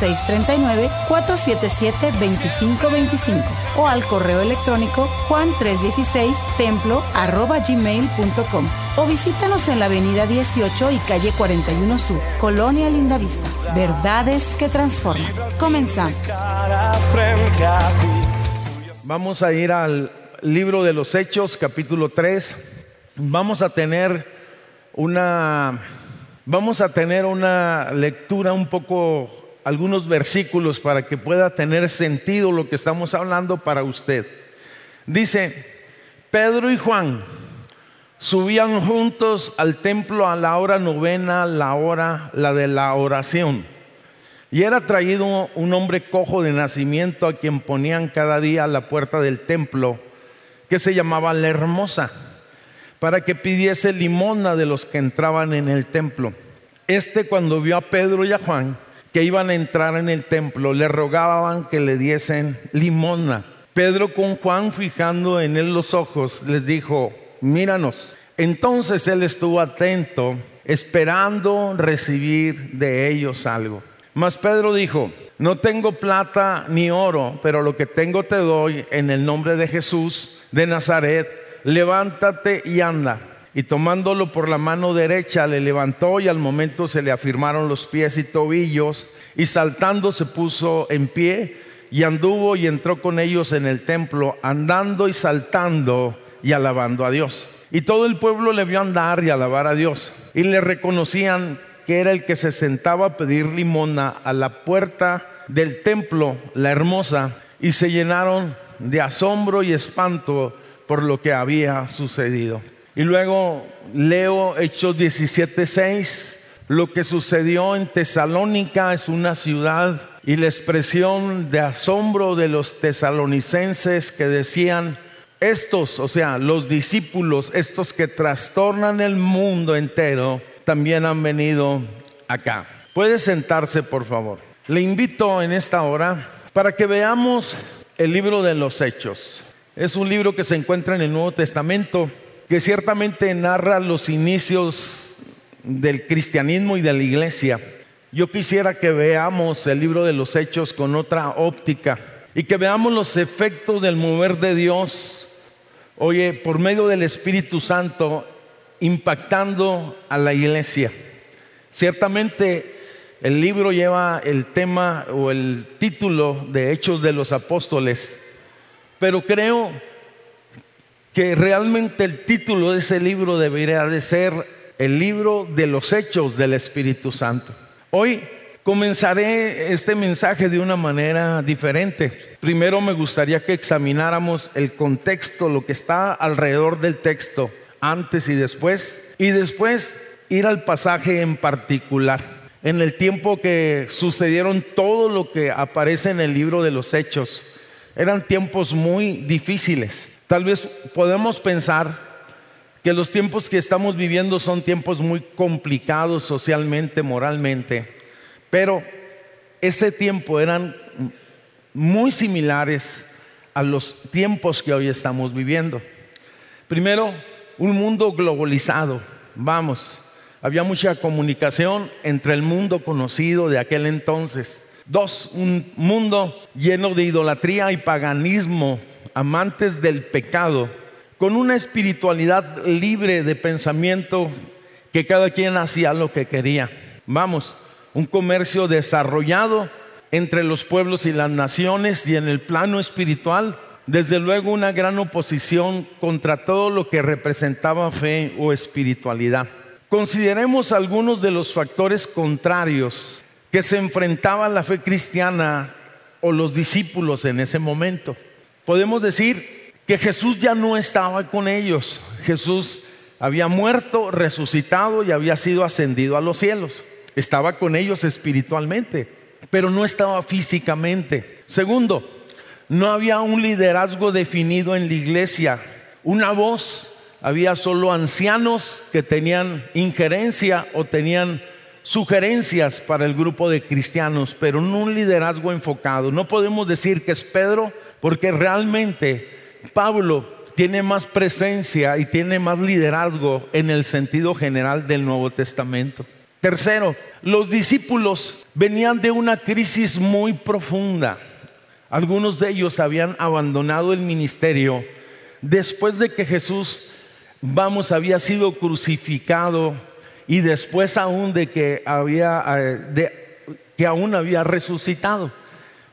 639-477-2525 o al correo electrónico juan316templo gmail.com o visítanos en la avenida 18 y calle 41 Sur, Colonia Lindavista. Verdades que transforman. Comenzamos. Vamos a ir al libro de los Hechos, capítulo 3. Vamos a tener una vamos a tener una lectura un poco algunos versículos para que pueda tener sentido lo que estamos hablando para usted. Dice, Pedro y Juan subían juntos al templo a la hora novena, la hora, la de la oración. Y era traído un hombre cojo de nacimiento a quien ponían cada día a la puerta del templo, que se llamaba la hermosa, para que pidiese limona de los que entraban en el templo. Este cuando vio a Pedro y a Juan, que iban a entrar en el templo le rogaban que le diesen limona. Pedro con Juan fijando en él los ojos les dijo, míranos. Entonces él estuvo atento, esperando recibir de ellos algo. Mas Pedro dijo, no tengo plata ni oro, pero lo que tengo te doy en el nombre de Jesús de Nazaret, levántate y anda. Y tomándolo por la mano derecha le levantó y al momento se le afirmaron los pies y tobillos y saltando se puso en pie y anduvo y entró con ellos en el templo, andando y saltando y alabando a Dios. Y todo el pueblo le vio andar y alabar a Dios. Y le reconocían que era el que se sentaba a pedir limona a la puerta del templo, la hermosa, y se llenaron de asombro y espanto por lo que había sucedido. Y luego leo Hechos 17:6. Lo que sucedió en Tesalónica es una ciudad y la expresión de asombro de los tesalonicenses que decían, estos, o sea, los discípulos, estos que trastornan el mundo entero, también han venido acá. Puede sentarse, por favor. Le invito en esta hora para que veamos el libro de los Hechos. Es un libro que se encuentra en el Nuevo Testamento que ciertamente narra los inicios del cristianismo y de la iglesia. Yo quisiera que veamos el libro de los hechos con otra óptica y que veamos los efectos del mover de Dios, oye, por medio del Espíritu Santo, impactando a la iglesia. Ciertamente el libro lleva el tema o el título de Hechos de los Apóstoles, pero creo que realmente el título de ese libro debería de ser el libro de los hechos del Espíritu Santo. Hoy comenzaré este mensaje de una manera diferente. Primero me gustaría que examináramos el contexto, lo que está alrededor del texto, antes y después, y después ir al pasaje en particular. En el tiempo que sucedieron todo lo que aparece en el libro de los hechos, eran tiempos muy difíciles. Tal vez podemos pensar que los tiempos que estamos viviendo son tiempos muy complicados socialmente, moralmente, pero ese tiempo eran muy similares a los tiempos que hoy estamos viviendo. Primero, un mundo globalizado, vamos, había mucha comunicación entre el mundo conocido de aquel entonces. Dos, un mundo lleno de idolatría y paganismo amantes del pecado, con una espiritualidad libre de pensamiento que cada quien hacía lo que quería. Vamos, un comercio desarrollado entre los pueblos y las naciones y en el plano espiritual, desde luego una gran oposición contra todo lo que representaba fe o espiritualidad. Consideremos algunos de los factores contrarios que se enfrentaba la fe cristiana o los discípulos en ese momento podemos decir que Jesús ya no estaba con ellos. Jesús había muerto, resucitado y había sido ascendido a los cielos. Estaba con ellos espiritualmente, pero no estaba físicamente. Segundo, no había un liderazgo definido en la iglesia, una voz. Había solo ancianos que tenían injerencia o tenían sugerencias para el grupo de cristianos, pero no un liderazgo enfocado. No podemos decir que es Pedro, porque realmente Pablo tiene más presencia y tiene más liderazgo en el sentido general del Nuevo Testamento. Tercero, los discípulos venían de una crisis muy profunda. Algunos de ellos habían abandonado el ministerio después de que Jesús, vamos, había sido crucificado y después aún de que había eh, que aún había resucitado.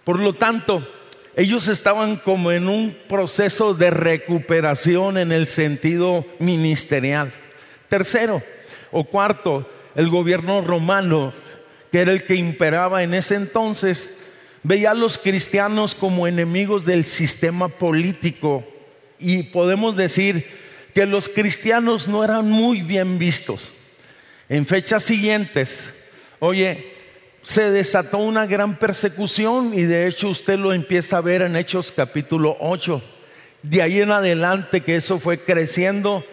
Por lo tanto, ellos estaban como en un proceso de recuperación en el sentido ministerial. Tercero o cuarto, el gobierno romano, que era el que imperaba en ese entonces, veía a los cristianos como enemigos del sistema político y podemos decir que los cristianos no eran muy bien vistos. En fechas siguientes, oye, se desató una gran persecución y de hecho usted lo empieza a ver en Hechos capítulo 8. De ahí en adelante que eso fue creciendo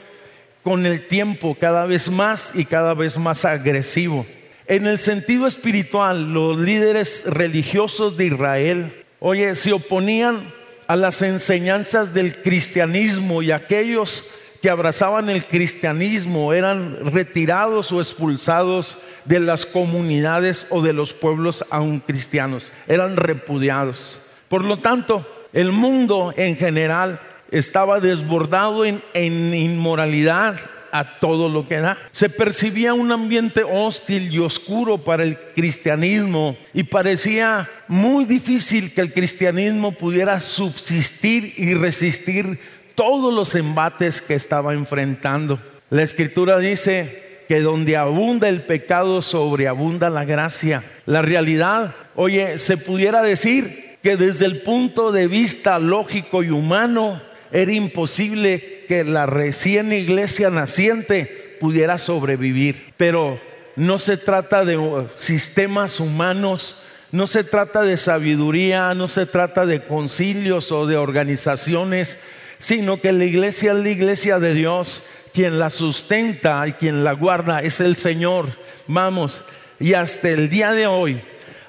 con el tiempo cada vez más y cada vez más agresivo. En el sentido espiritual, los líderes religiosos de Israel, oye, se oponían a las enseñanzas del cristianismo y aquellos que abrazaban el cristianismo eran retirados o expulsados de las comunidades o de los pueblos aún cristianos, eran repudiados. Por lo tanto, el mundo en general estaba desbordado en, inmoralidad a todo lo que da. Se percibía un ambiente hostil y oscuro para el cristianismo y parecía muy difícil que el cristianismo pudiera subsistir y resistir todos los embates que estaba enfrentando. La escritura dice que donde abunda el pecado, sobreabunda la gracia. La realidad, oye, se pudiera decir que desde el punto de vista lógico y humano era imposible que la recién iglesia naciente pudiera sobrevivir. Pero no se trata de sistemas humanos, no se trata de sabiduría, no se trata de concilios o de organizaciones sino que la iglesia es la iglesia de Dios, quien la sustenta y quien la guarda es el Señor. Vamos, y hasta el día de hoy,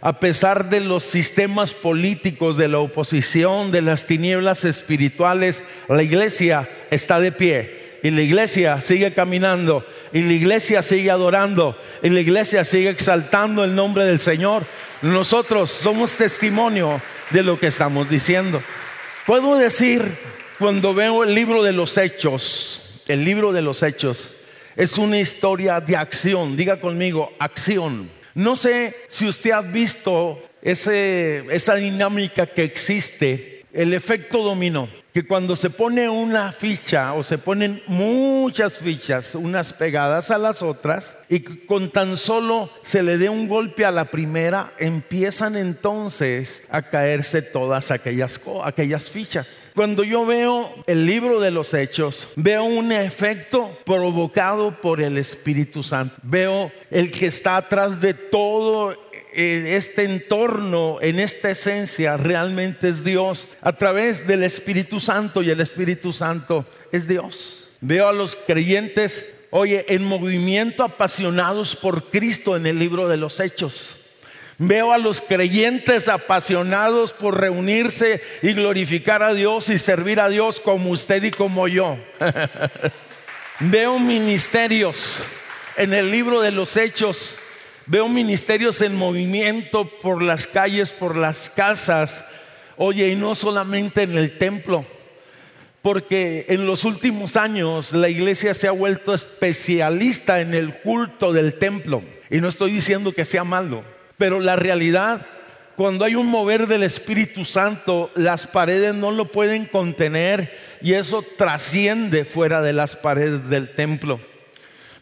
a pesar de los sistemas políticos, de la oposición, de las tinieblas espirituales, la iglesia está de pie. Y la iglesia sigue caminando, y la iglesia sigue adorando, y la iglesia sigue exaltando el nombre del Señor. Nosotros somos testimonio de lo que estamos diciendo. Puedo decir cuando veo el libro de los hechos, el libro de los hechos es una historia de acción. Diga conmigo, acción. No sé si usted ha visto esa dinámica que existe, el efecto dominó que cuando se pone una ficha o se ponen muchas fichas, unas pegadas a las otras, y con tan solo se le dé un golpe a la primera, empiezan entonces a caerse todas aquellas, aquellas fichas. Cuando yo veo el libro de los hechos, veo un efecto provocado por el Espíritu Santo. Veo el que está atrás de todo este entorno, en esta esencia, realmente es Dios a través del Espíritu Santo y el Espíritu Santo es Dios. Veo a los creyentes, oye, en movimiento apasionados por Cristo en el libro de los Hechos. Veo a los creyentes apasionados por reunirse y glorificar a Dios y servir a Dios como usted y como yo. Veo ministerios en el libro de los Hechos Veo ministerios en movimiento por las calles, por las casas. Oye, y no solamente en el templo, porque en los últimos años la iglesia se ha vuelto especialista en el culto del templo. Y no estoy diciendo que sea malo, pero la realidad, cuando hay un mover del Espíritu Santo, las paredes no lo pueden contener y eso trasciende fuera de las paredes del templo.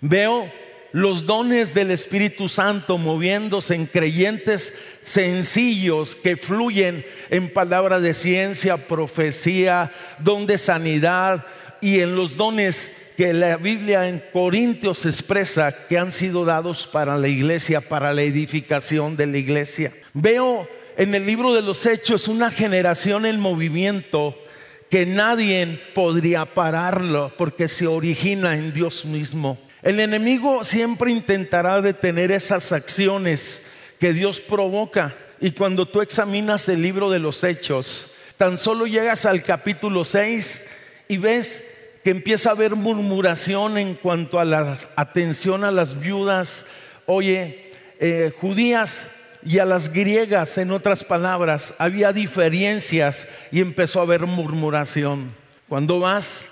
Veo los dones del Espíritu Santo moviéndose en creyentes sencillos que fluyen en palabras de ciencia, profecía, don de sanidad y en los dones que la Biblia en Corintios expresa que han sido dados para la iglesia, para la edificación de la iglesia. Veo en el libro de los Hechos una generación en movimiento que nadie podría pararlo porque se origina en Dios mismo. El enemigo siempre intentará detener esas acciones que Dios provoca. Y cuando tú examinas el libro de los hechos, tan solo llegas al capítulo 6 y ves que empieza a haber murmuración en cuanto a la atención a las viudas, oye, eh, judías y a las griegas, en otras palabras, había diferencias y empezó a haber murmuración. Cuando vas,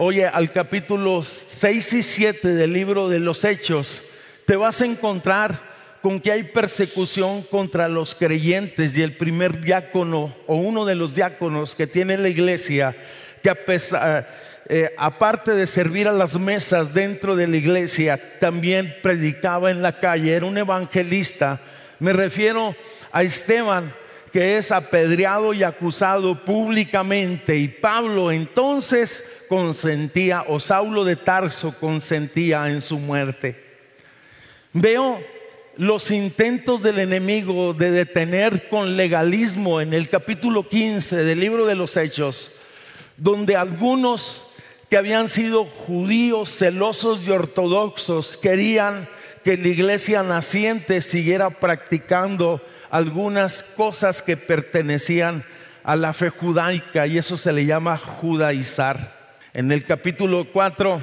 oye, al capítulo 6 y 7 del libro de los Hechos, te vas a encontrar con que hay persecución contra los creyentes y el primer diácono o uno de los diáconos que tiene la iglesia, que a pesar, eh, aparte de servir a las mesas dentro de la iglesia, también predicaba en la calle, era un evangelista. Me refiero a Esteban, que es apedreado y acusado públicamente, y Pablo entonces consentía, o Saulo de Tarso consentía en su muerte. Veo los intentos del enemigo de detener con legalismo en el capítulo 15 del libro de los Hechos, donde algunos que habían sido judíos celosos y ortodoxos querían que la iglesia naciente siguiera practicando algunas cosas que pertenecían a la fe judaica y eso se le llama judaizar. En el capítulo 4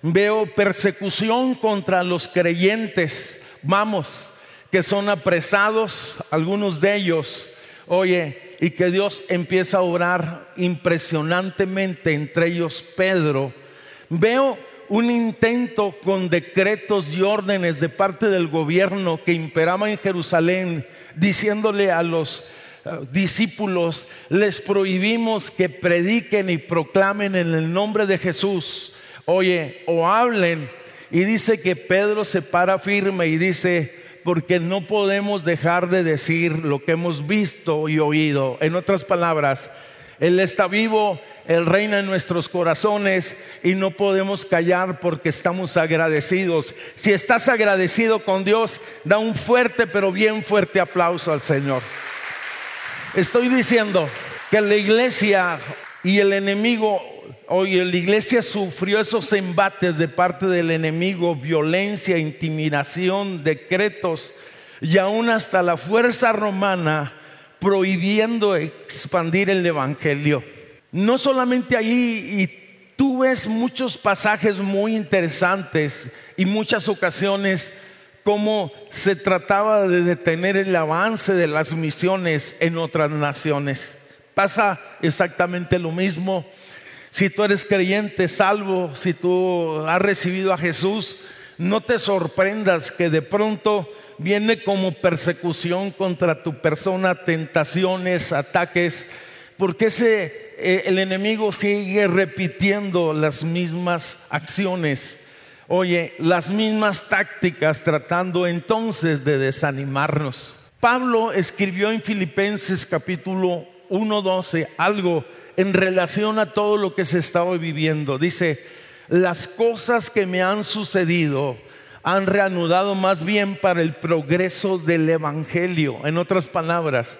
veo persecución contra los creyentes, vamos, que son apresados, algunos de ellos, oye, y que Dios empieza a orar impresionantemente, entre ellos Pedro, veo un intento con decretos y órdenes de parte del gobierno que imperaba en Jerusalén, diciéndole a los discípulos, les prohibimos que prediquen y proclamen en el nombre de Jesús, oye, o hablen. Y dice que Pedro se para firme y dice, porque no podemos dejar de decir lo que hemos visto y oído. En otras palabras, Él está vivo, Él reina en nuestros corazones y no podemos callar porque estamos agradecidos. Si estás agradecido con Dios, da un fuerte, pero bien fuerte aplauso al Señor. Estoy diciendo que la iglesia y el enemigo Oye, la iglesia sufrió esos embates de parte del enemigo, violencia, intimidación, decretos y aún hasta la fuerza romana prohibiendo expandir el evangelio. No solamente allí, y tú ves muchos pasajes muy interesantes y muchas ocasiones cómo se trataba de detener el avance de las misiones en otras naciones. Pasa exactamente lo mismo si tú eres creyente, salvo, si tú has recibido a Jesús, no te sorprendas que de pronto viene como persecución contra tu persona, tentaciones, ataques, porque ese, eh, el enemigo sigue repitiendo las mismas acciones, oye, las mismas tácticas, tratando entonces de desanimarnos. Pablo escribió en Filipenses capítulo 1.12 algo en relación a todo lo que se estaba viviendo. Dice, las cosas que me han sucedido han reanudado más bien para el progreso del Evangelio. En otras palabras,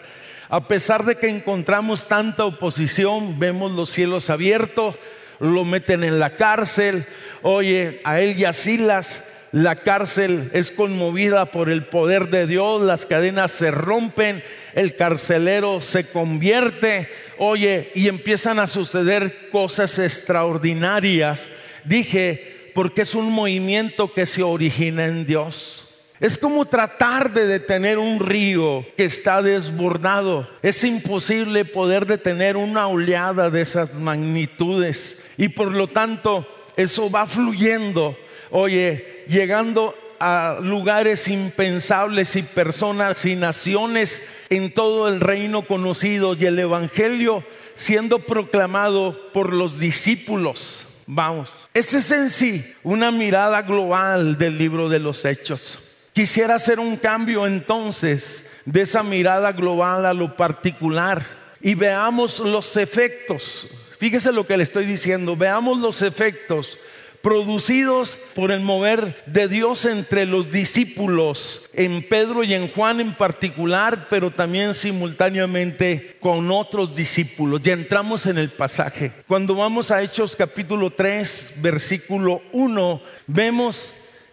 a pesar de que encontramos tanta oposición, vemos los cielos abiertos, lo meten en la cárcel, oye, a él y a Silas la cárcel es conmovida por el poder de Dios, las cadenas se rompen, el carcelero se convierte, oye, y empiezan a suceder cosas extraordinarias. Dije, porque es un movimiento que se origina en Dios. Es como tratar de detener un río que está desbordado. Es imposible poder detener una oleada de esas magnitudes. Y por lo tanto, eso va fluyendo oye, llegando a lugares impensables y personas y naciones en todo el reino conocido y el Evangelio siendo proclamado por los discípulos. Vamos, ese es en sí una mirada global del libro de los hechos. Quisiera hacer un cambio entonces de esa mirada global a lo particular y veamos los efectos. Fíjese lo que le estoy diciendo, veamos los efectos producidos por el mover de Dios entre los discípulos, en Pedro y en Juan en particular, pero también simultáneamente con otros discípulos. Ya entramos en el pasaje. Cuando vamos a Hechos capítulo 3, versículo 1, vemos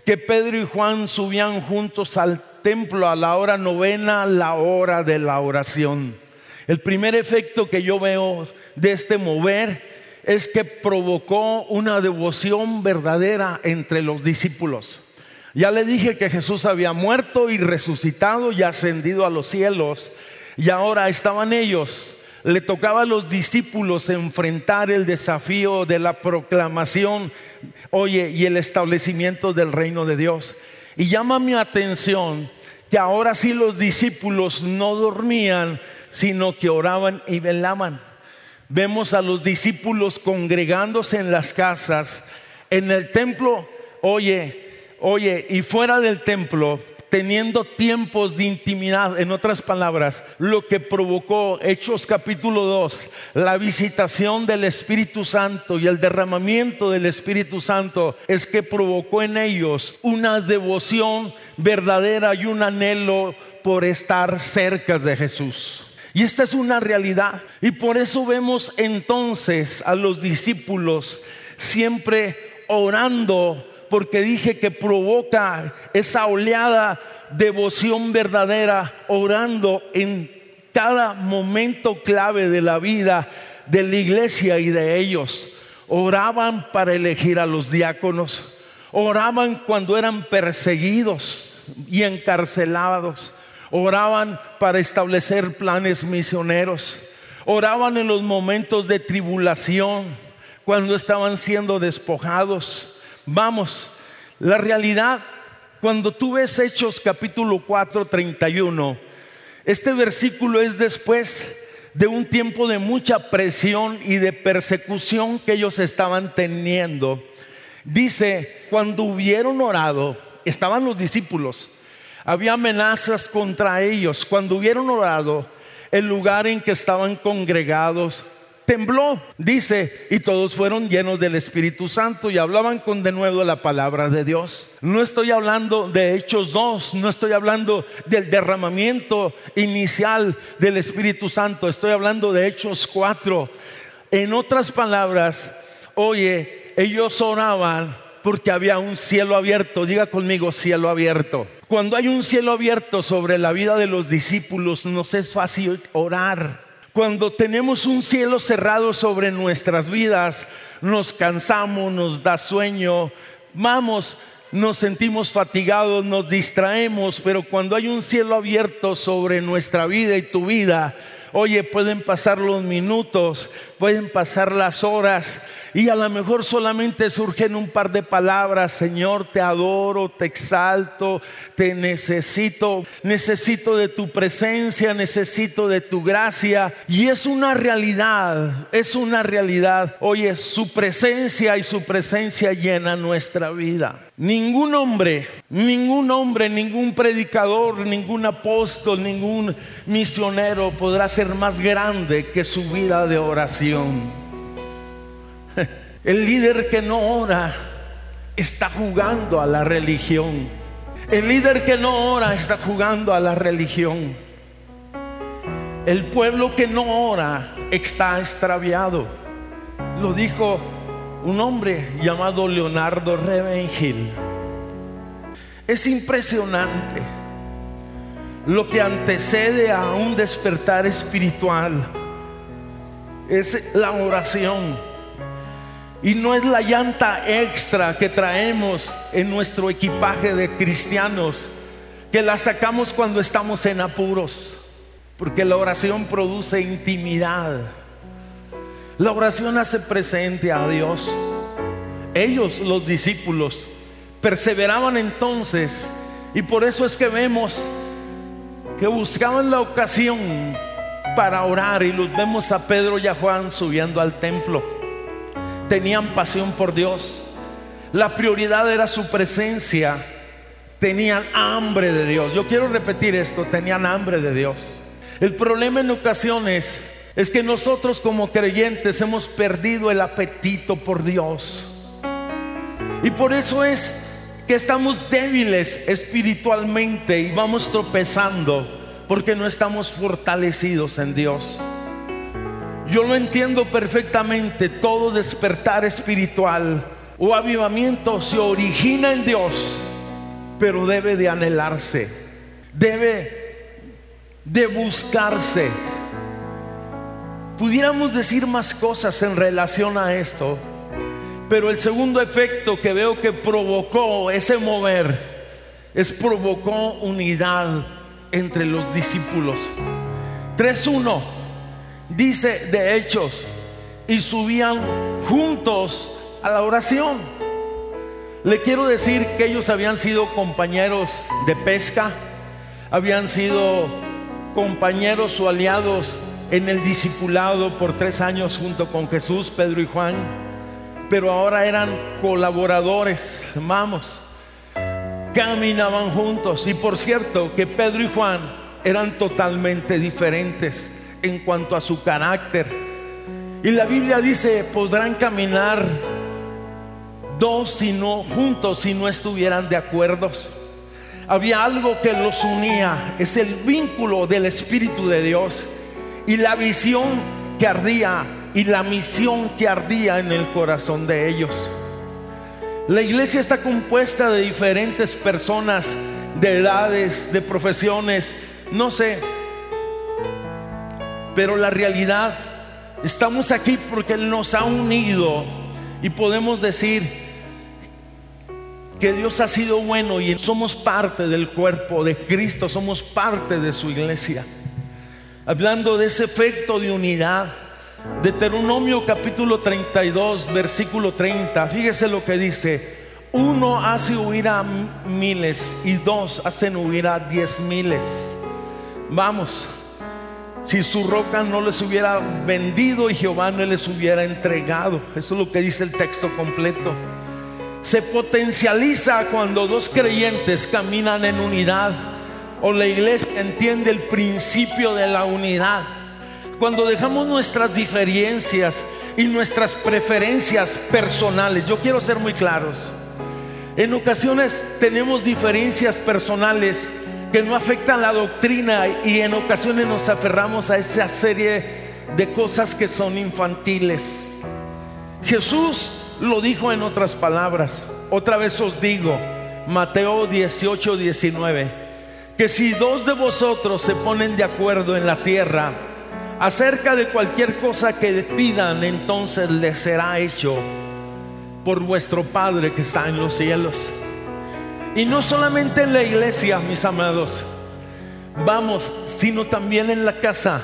que Pedro y Juan subían juntos al templo a la hora novena, la hora de la oración. El primer efecto que yo veo de este mover es que provocó una devoción verdadera entre los discípulos. Ya le dije que Jesús había muerto y resucitado y ascendido a los cielos y ahora estaban ellos. Le tocaba a los discípulos enfrentar el desafío de la proclamación, oye, y el establecimiento del reino de Dios. Y llama mi atención que ahora sí los discípulos no dormían, sino que oraban y velaban. Vemos a los discípulos congregándose en las casas, en el templo, oye, oye, y fuera del templo, teniendo tiempos de intimidad, en otras palabras, lo que provocó Hechos capítulo 2, la visitación del Espíritu Santo y el derramamiento del Espíritu Santo, es que provocó en ellos una devoción verdadera y un anhelo por estar cerca de Jesús. Y esta es una realidad. Y por eso vemos entonces a los discípulos siempre orando, porque dije que provoca esa oleada devoción verdadera, orando en cada momento clave de la vida de la iglesia y de ellos. Oraban para elegir a los diáconos, oraban cuando eran perseguidos y encarcelados oraban para establecer planes misioneros, oraban en los momentos de tribulación, cuando estaban siendo despojados. Vamos, la realidad, cuando tú ves Hechos capítulo 4, 31, este versículo es después de un tiempo de mucha presión y de persecución que ellos estaban teniendo. Dice, cuando hubieron orado, estaban los discípulos, había amenazas contra ellos. Cuando hubieron orado, el lugar en que estaban congregados tembló, dice, y todos fueron llenos del Espíritu Santo y hablaban con de nuevo la palabra de Dios. No estoy hablando de Hechos 2, no estoy hablando del derramamiento inicial del Espíritu Santo, estoy hablando de Hechos 4. En otras palabras, oye, ellos oraban porque había un cielo abierto, diga conmigo cielo abierto. Cuando hay un cielo abierto sobre la vida de los discípulos, nos es fácil orar. Cuando tenemos un cielo cerrado sobre nuestras vidas, nos cansamos, nos da sueño, vamos, nos sentimos fatigados, nos distraemos, pero cuando hay un cielo abierto sobre nuestra vida y tu vida, oye, pueden pasar los minutos, pueden pasar las horas y a lo mejor solamente surgen un par de palabras, Señor, te adoro, te exalto, te necesito, necesito de tu presencia, necesito de tu gracia. Y es una realidad, es una realidad. Oye, su presencia y su presencia llena nuestra vida. Ningún hombre, ningún hombre, ningún predicador, ningún apóstol, ningún misionero podrá ser más grande que su vida de oración. El líder que no ora está jugando a la religión. El líder que no ora está jugando a la religión. El pueblo que no ora está extraviado. Lo dijo un hombre llamado Leonardo Revengil. Es impresionante lo que antecede a un despertar espiritual. Es la oración. Y no es la llanta extra que traemos en nuestro equipaje de cristianos, que la sacamos cuando estamos en apuros, porque la oración produce intimidad. La oración hace presente a Dios. Ellos, los discípulos, perseveraban entonces y por eso es que vemos que buscaban la ocasión para orar y los vemos a Pedro y a Juan subiendo al templo tenían pasión por Dios. La prioridad era su presencia. Tenían hambre de Dios. Yo quiero repetir esto, tenían hambre de Dios. El problema en ocasiones es que nosotros como creyentes hemos perdido el apetito por Dios. Y por eso es que estamos débiles espiritualmente y vamos tropezando porque no estamos fortalecidos en Dios. Yo lo entiendo perfectamente, todo despertar espiritual o avivamiento se origina en Dios, pero debe de anhelarse, debe de buscarse. Pudiéramos decir más cosas en relación a esto, pero el segundo efecto que veo que provocó ese mover es provocó unidad entre los discípulos. 3.1 dice de hechos y subían juntos a la oración. Le quiero decir que ellos habían sido compañeros de pesca, habían sido compañeros o aliados en el discipulado por tres años junto con Jesús, Pedro y Juan pero ahora eran colaboradores, vamos, caminaban juntos. Y por cierto, que Pedro y Juan eran totalmente diferentes en cuanto a su carácter. Y la Biblia dice, podrán caminar dos si no juntos si no estuvieran de acuerdo. Había algo que los unía, es el vínculo del Espíritu de Dios y la visión que ardía y la misión que ardía en el corazón de ellos. La iglesia está compuesta de diferentes personas, de edades, de profesiones, no sé. Pero la realidad, estamos aquí porque Él nos ha unido y podemos decir que Dios ha sido bueno y somos parte del cuerpo de Cristo, somos parte de su iglesia. Hablando de ese efecto de unidad, Deuteronomio capítulo 32, versículo 30. Fíjese lo que dice. Uno hace huir a miles y dos hacen huir a diez miles. Vamos, si su roca no les hubiera vendido y Jehová no les hubiera entregado. Eso es lo que dice el texto completo. Se potencializa cuando dos creyentes caminan en unidad o la iglesia entiende el principio de la unidad cuando dejamos nuestras diferencias y nuestras preferencias personales, yo quiero ser muy claros, en ocasiones tenemos diferencias personales que no afectan la doctrina y en ocasiones nos aferramos a esa serie de cosas que son infantiles. Jesús lo dijo en otras palabras, otra vez os digo, Mateo 18, 19, que si dos de vosotros se ponen de acuerdo en la tierra, acerca de cualquier cosa que pidan, entonces les será hecho por vuestro Padre que está en los cielos. Y no solamente en la iglesia, mis amados, vamos, sino también en la casa.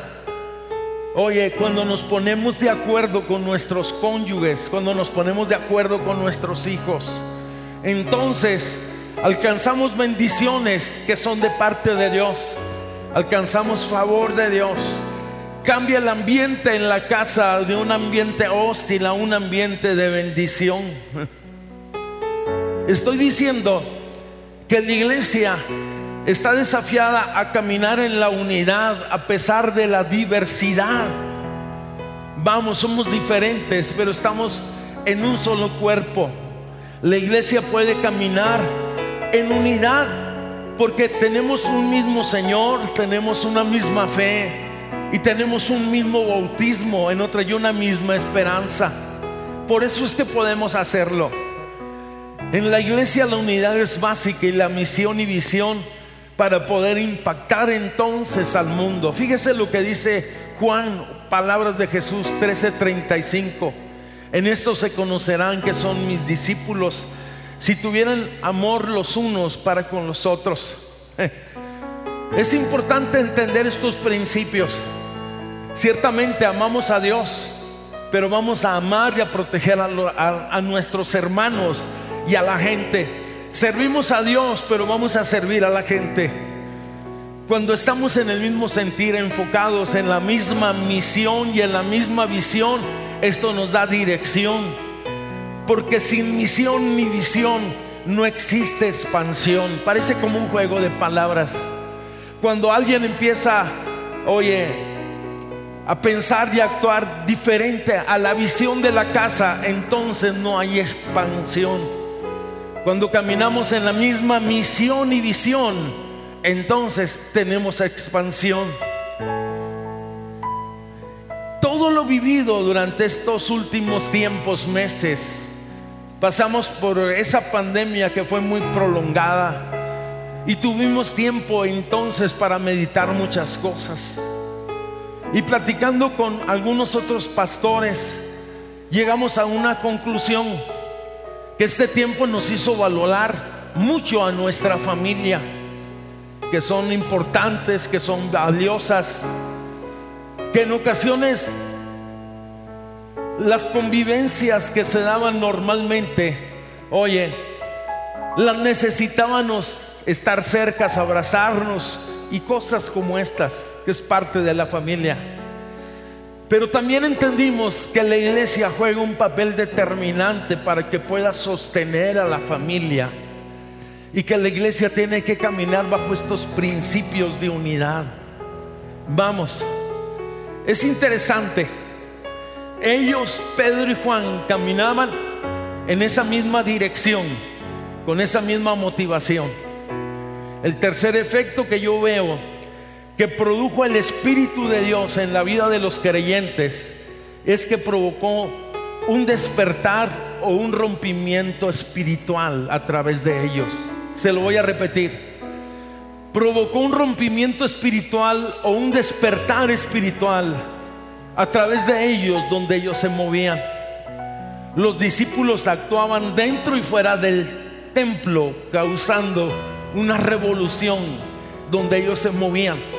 Oye, cuando nos ponemos de acuerdo con nuestros cónyuges, cuando nos ponemos de acuerdo con nuestros hijos, entonces alcanzamos bendiciones que son de parte de Dios, alcanzamos favor de Dios cambia el ambiente en la casa de un ambiente hostil a un ambiente de bendición. Estoy diciendo que la iglesia está desafiada a caminar en la unidad a pesar de la diversidad. Vamos, somos diferentes, pero estamos en un solo cuerpo. La iglesia puede caminar en unidad porque tenemos un mismo Señor, tenemos una misma fe, y tenemos un mismo bautismo, en otra y una misma esperanza. Por eso es que podemos hacerlo. En la iglesia la unidad es básica y la misión y visión para poder impactar entonces al mundo. Fíjese lo que dice Juan, palabras de Jesús 13:35. En esto se conocerán que son mis discípulos si tuvieran amor los unos para con los otros. Es importante entender estos principios. Ciertamente amamos a Dios, pero vamos a amar y a proteger a, nuestros hermanos y a la gente. Servimos a Dios, pero vamos a servir a la gente. Cuando estamos en el mismo sentir, enfocados en la misma misión y en la misma visión, esto nos da dirección. Porque sin misión ni visión no existe expansión. Parece como un juego de palabras. Cuando alguien empieza, oye, a pensar y actuar diferente a la visión de la casa, entonces no hay expansión. Cuando caminamos en la misma misión y visión, entonces tenemos expansión. Todo lo vivido durante estos últimos tiempos, meses, pasamos por esa pandemia que fue muy prolongada y tuvimos tiempo entonces para meditar muchas cosas. Y platicando con algunos otros pastores, llegamos a una conclusión que este tiempo nos hizo valorar mucho a nuestra familia, que son importantes, que son valiosas, que en ocasiones las convivencias que se daban normalmente, oye, las necesitábamos estar cercas, abrazarnos y cosas como estas, que es parte de la familia. Pero también entendimos que la iglesia juega un papel determinante para que pueda sostener a la familia y que la iglesia tiene que caminar bajo estos principios de unidad. Vamos, es interesante. Ellos, Pedro y Juan, caminaban en esa misma dirección, con esa misma motivación. El tercer efecto que yo veo que produjo el Espíritu de Dios en la vida de los creyentes es que provocó un despertar o un rompimiento espiritual a través de ellos. Se lo voy a repetir. Provocó un rompimiento espiritual o un despertar espiritual a través de ellos donde ellos se movían. Los discípulos actuaban dentro y fuera del templo causando una revolución donde ellos se movían.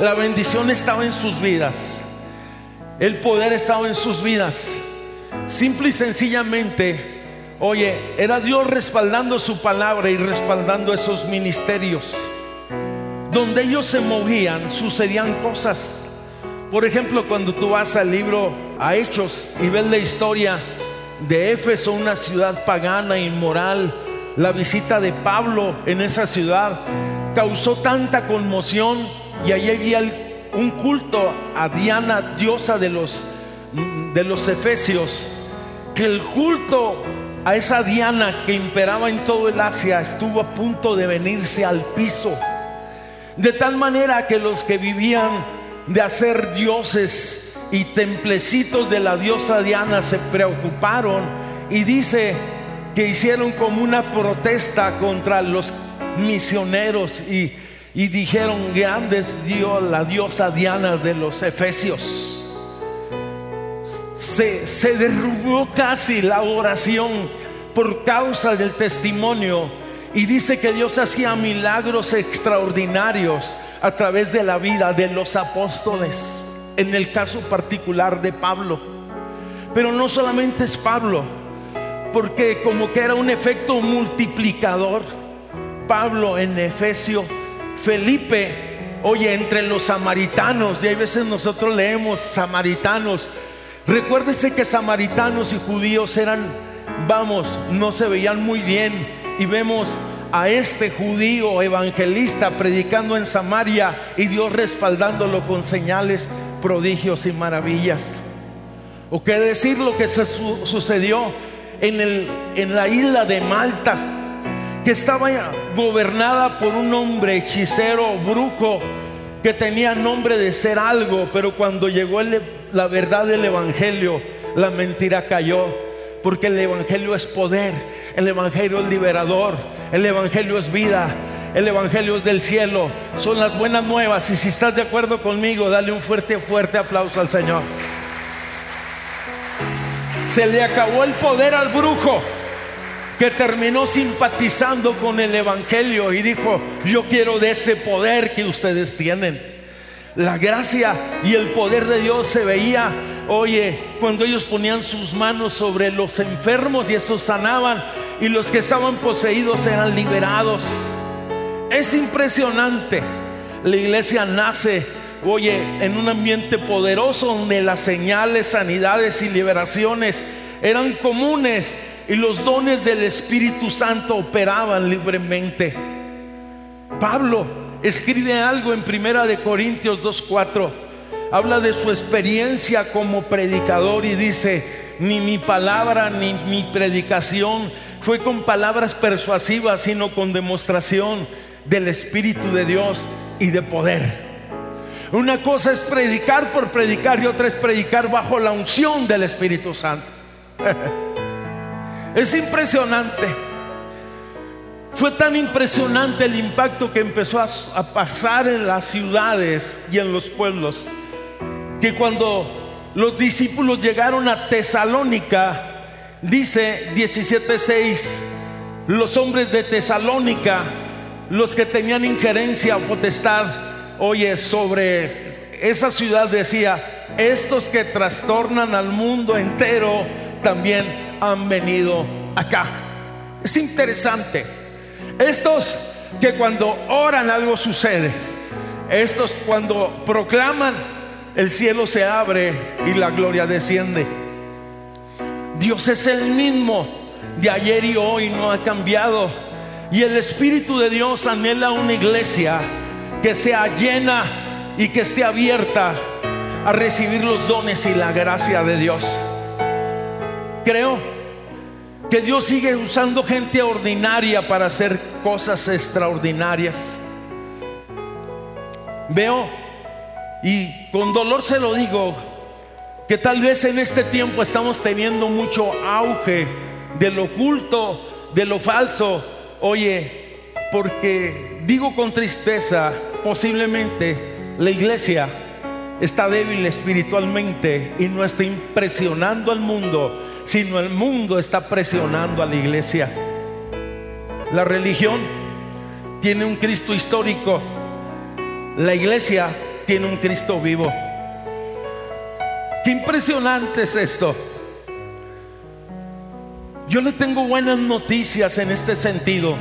La bendición estaba en sus vidas. El poder estaba en sus vidas. Simple y sencillamente, oye, era Dios respaldando su palabra y respaldando esos ministerios. Donde ellos se movían, sucedían cosas. Por ejemplo, cuando tú vas al libro a Hechos y ves la historia de Éfeso, una ciudad pagana, inmoral, la visita de Pablo en esa ciudad causó tanta conmoción y ahí había un culto a Diana, diosa de los, de los efesios, que el culto a esa Diana que imperaba en todo el Asia estuvo a punto de venirse al piso. De tal manera que los que vivían de hacer dioses y templecitos de la diosa Diana se preocuparon y dice que hicieron como una protesta contra los misioneros y y dijeron, grandes Dios, la diosa Diana de los Efesios. Se, se casi la oración por causa del testimonio y dice que Dios hacía milagros extraordinarios a través de la vida de los apóstoles, en el caso particular de Pablo. Pero no solamente es Pablo, porque como que era un efecto multiplicador. Pablo en Efesio Felipe, oye, entre los samaritanos, y hay veces nosotros leemos samaritanos, recuérdese que samaritanos y judíos eran, vamos, no se veían muy bien, y vemos a este judío evangelista predicando en Samaria y Dios respaldándolo con señales, prodigios y maravillas. O qué decir lo que se sucedió en, el, en la isla de Malta que estaba gobernada por un hombre hechicero, brujo, que tenía nombre de ser algo, pero cuando llegó la verdad del Evangelio, la mentira cayó. Porque el Evangelio es poder, el Evangelio es liberador, el Evangelio es vida, el Evangelio es del cielo, son las buenas nuevas. Y si estás de acuerdo conmigo, dale un fuerte, fuerte aplauso al Señor. Se le acabó el poder al brujo que terminó simpatizando con el Evangelio y dijo, yo quiero de ese poder que ustedes tienen. La gracia y el poder de Dios se veía, oye, cuando ellos ponían sus manos sobre los enfermos y estos sanaban y los que estaban poseídos eran liberados. Es impresionante. La iglesia nace, oye, en un ambiente poderoso donde las señales, sanidades y liberaciones eran comunes y los dones del Espíritu Santo operaban libremente. Pablo escribe algo en Primera de Corintios 2:4. Habla de su experiencia como predicador y dice, ni mi palabra ni mi predicación fue con palabras persuasivas, sino con demostración del Espíritu de Dios y de poder. Una cosa es predicar por predicar y otra es predicar bajo la unción del Espíritu Santo. es impresionante. Fue tan impresionante el impacto que empezó a, pasar en las ciudades y en los pueblos, que cuando los discípulos llegaron a Tesalónica, dice 17:6, los hombres de Tesalónica, los que tenían injerencia o potestad, oye, sobre esa ciudad decía, estos que trastornan al mundo entero también han venido acá. Es interesante. Estos que cuando oran algo sucede. Estos cuando proclaman el cielo se abre y la gloria desciende. Dios es el mismo de ayer y hoy, no ha cambiado. Y el Espíritu de Dios anhela una iglesia que sea llena y que esté abierta a recibir los dones y la gracia de Dios. Creo que Dios sigue usando gente ordinaria para hacer cosas extraordinarias. Veo, y con dolor se lo digo, que tal vez en este tiempo estamos teniendo mucho auge de lo oculto, de lo falso. Oye, porque digo con tristeza, posiblemente la iglesia está débil espiritualmente y no está impresionando al mundo, sino el mundo está presionando a la iglesia. La religión tiene un Cristo histórico, la iglesia tiene un Cristo vivo. Qué impresionante es esto. Yo le tengo buenas noticias en este sentido.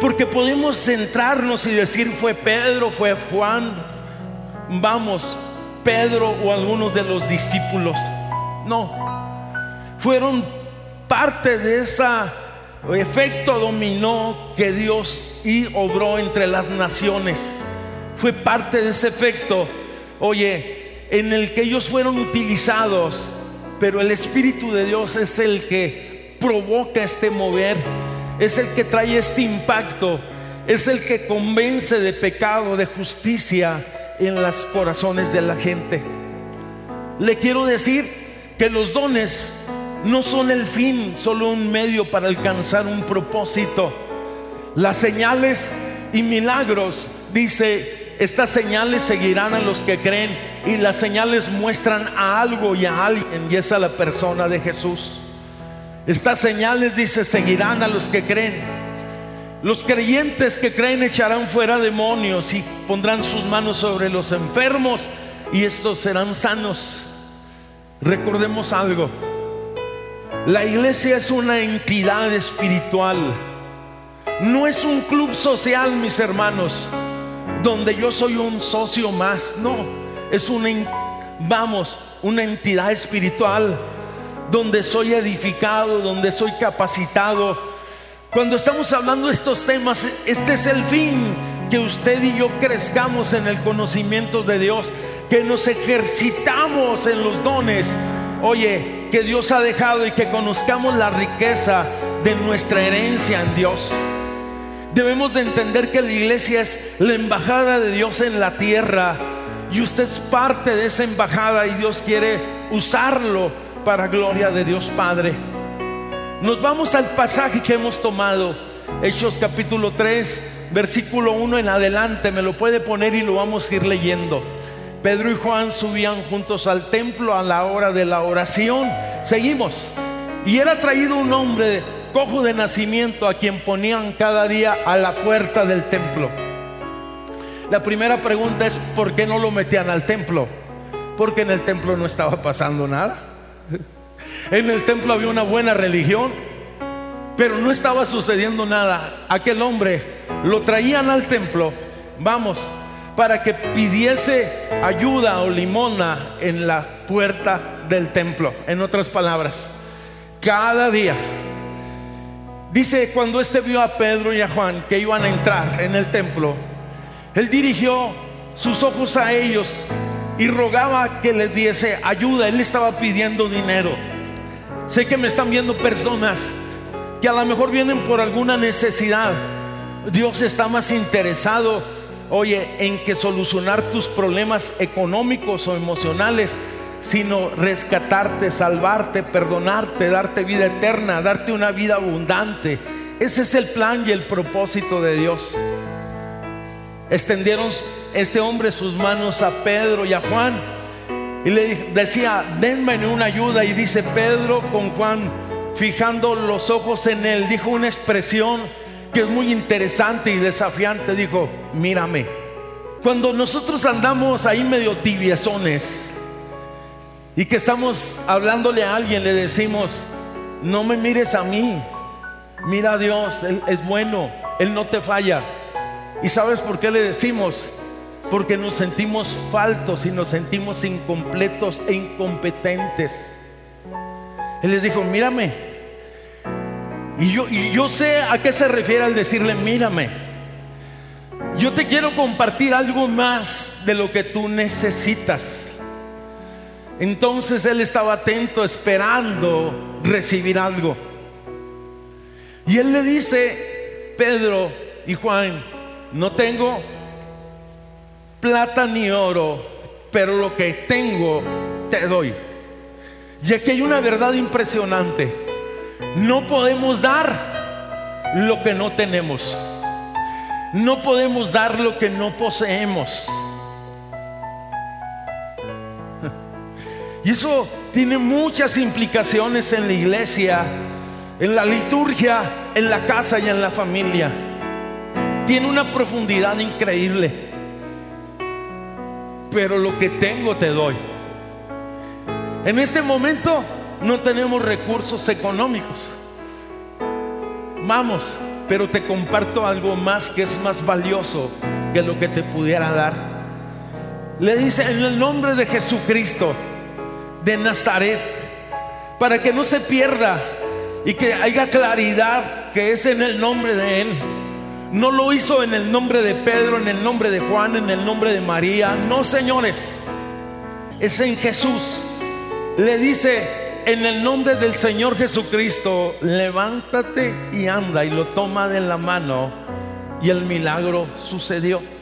Porque podemos centrarnos y decir fue Pedro, fue Juan, vamos, Pedro o algunos de los discípulos. No, fueron parte de ese efecto dominó que Dios y obró entre las naciones. Fue parte de ese efecto, oye, en el que ellos fueron utilizados, pero el Espíritu de Dios es el que provoca este mover es el que trae este impacto, es el que convence de pecado, de justicia en los corazones de la gente. Le quiero decir que los dones no son el fin, solo un medio para alcanzar un propósito. Las señales y milagros, dice, estas señales seguirán a los que creen y las señales muestran a algo y a alguien y es a la persona de Jesús. Estas señales, dice, seguirán a los que creen. Los creyentes que creen echarán fuera demonios y pondrán sus manos sobre los enfermos y estos serán sanos. Recordemos algo. La iglesia es una entidad espiritual. No es un club social, mis hermanos, donde yo soy un socio más. No, es una, vamos, una entidad espiritual donde soy edificado, donde soy capacitado. Cuando estamos hablando de estos temas, este es el fin, que usted y yo crezcamos en el conocimiento de Dios, que nos ejercitamos en los dones, oye, que Dios ha dejado y que conozcamos la riqueza de nuestra herencia en Dios. Debemos de entender que la iglesia es la embajada de Dios en la tierra y usted es parte de esa embajada y Dios quiere usarlo para gloria de Dios Padre. Nos vamos al pasaje que hemos tomado, Hechos capítulo 3, versículo 1 en adelante, me lo puede poner y lo vamos a ir leyendo. Pedro y Juan subían juntos al templo a la hora de la oración. Seguimos. Y era traído un hombre cojo de nacimiento a quien ponían cada día a la puerta del templo. La primera pregunta es, ¿por qué no lo metían al templo? Porque en el templo no estaba pasando nada. En el templo había una buena religión, pero no estaba sucediendo nada. Aquel hombre lo traían al templo, vamos, para que pidiese ayuda o limona en la puerta del templo. En otras palabras, cada día. Dice, cuando este vio a Pedro y a Juan que iban a entrar en el templo, él dirigió sus ojos a ellos y rogaba que les diese ayuda. Él estaba pidiendo dinero. Sé que me están viendo personas que a lo mejor vienen por alguna necesidad. Dios está más interesado, oye, en que solucionar tus problemas económicos o emocionales, sino rescatarte, salvarte, perdonarte, darte vida eterna, darte una vida abundante. Ese es el plan y el propósito de Dios. Extendieron este hombre sus manos a Pedro y a Juan y le decía, denme una ayuda. Y dice Pedro con Juan, fijando los ojos en él, dijo una expresión que es muy interesante y desafiante. Dijo, mírame. Cuando nosotros andamos ahí medio tibiezones y que estamos hablándole a alguien, le decimos, no me mires a mí, mira a Dios, Él es bueno, Él no te falla. ¿Y sabes por qué le decimos? Porque nos sentimos faltos y nos sentimos incompletos e incompetentes. Él les dijo, mírame. Y yo, y yo sé a qué se refiere al decirle, mírame. Yo te quiero compartir algo más de lo que tú necesitas. Entonces él estaba atento, esperando recibir algo. Y él le dice, Pedro y Juan, no tengo plata ni oro, pero lo que tengo te doy. Y aquí hay una verdad impresionante. No podemos dar lo que no tenemos. No podemos dar lo que no poseemos. Y eso tiene muchas implicaciones en la iglesia, en la liturgia, en la casa y en la familia. Tiene una profundidad increíble pero lo que tengo te doy. En este momento no tenemos recursos económicos. Vamos, pero te comparto algo más que es más valioso que lo que te pudiera dar. Le dice en el nombre de Jesucristo de Nazaret, para que no se pierda y que haya claridad que es en el nombre de Él. No lo hizo en el nombre de Pedro, en el nombre de Juan, en el nombre de María. No, señores. Es en Jesús. Le dice, en el nombre del Señor Jesucristo, levántate y anda. Y lo toma de la mano. Y el milagro sucedió.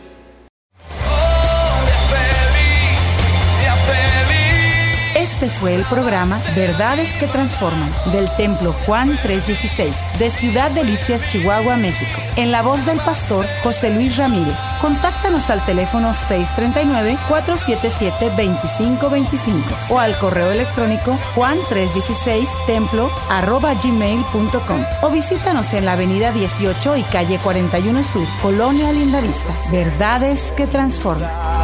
Este fue el programa Verdades que Transforman del Templo Juan 316 de Ciudad Delicias, Chihuahua, México. En la voz del pastor José Luis Ramírez. Contáctanos al teléfono 639-477-2525 o al correo electrónico juan316 templo arroba gmail.com o visítanos en la avenida 18 y calle 41 Sur, Colonia Lindavista. Verdades que Transforman.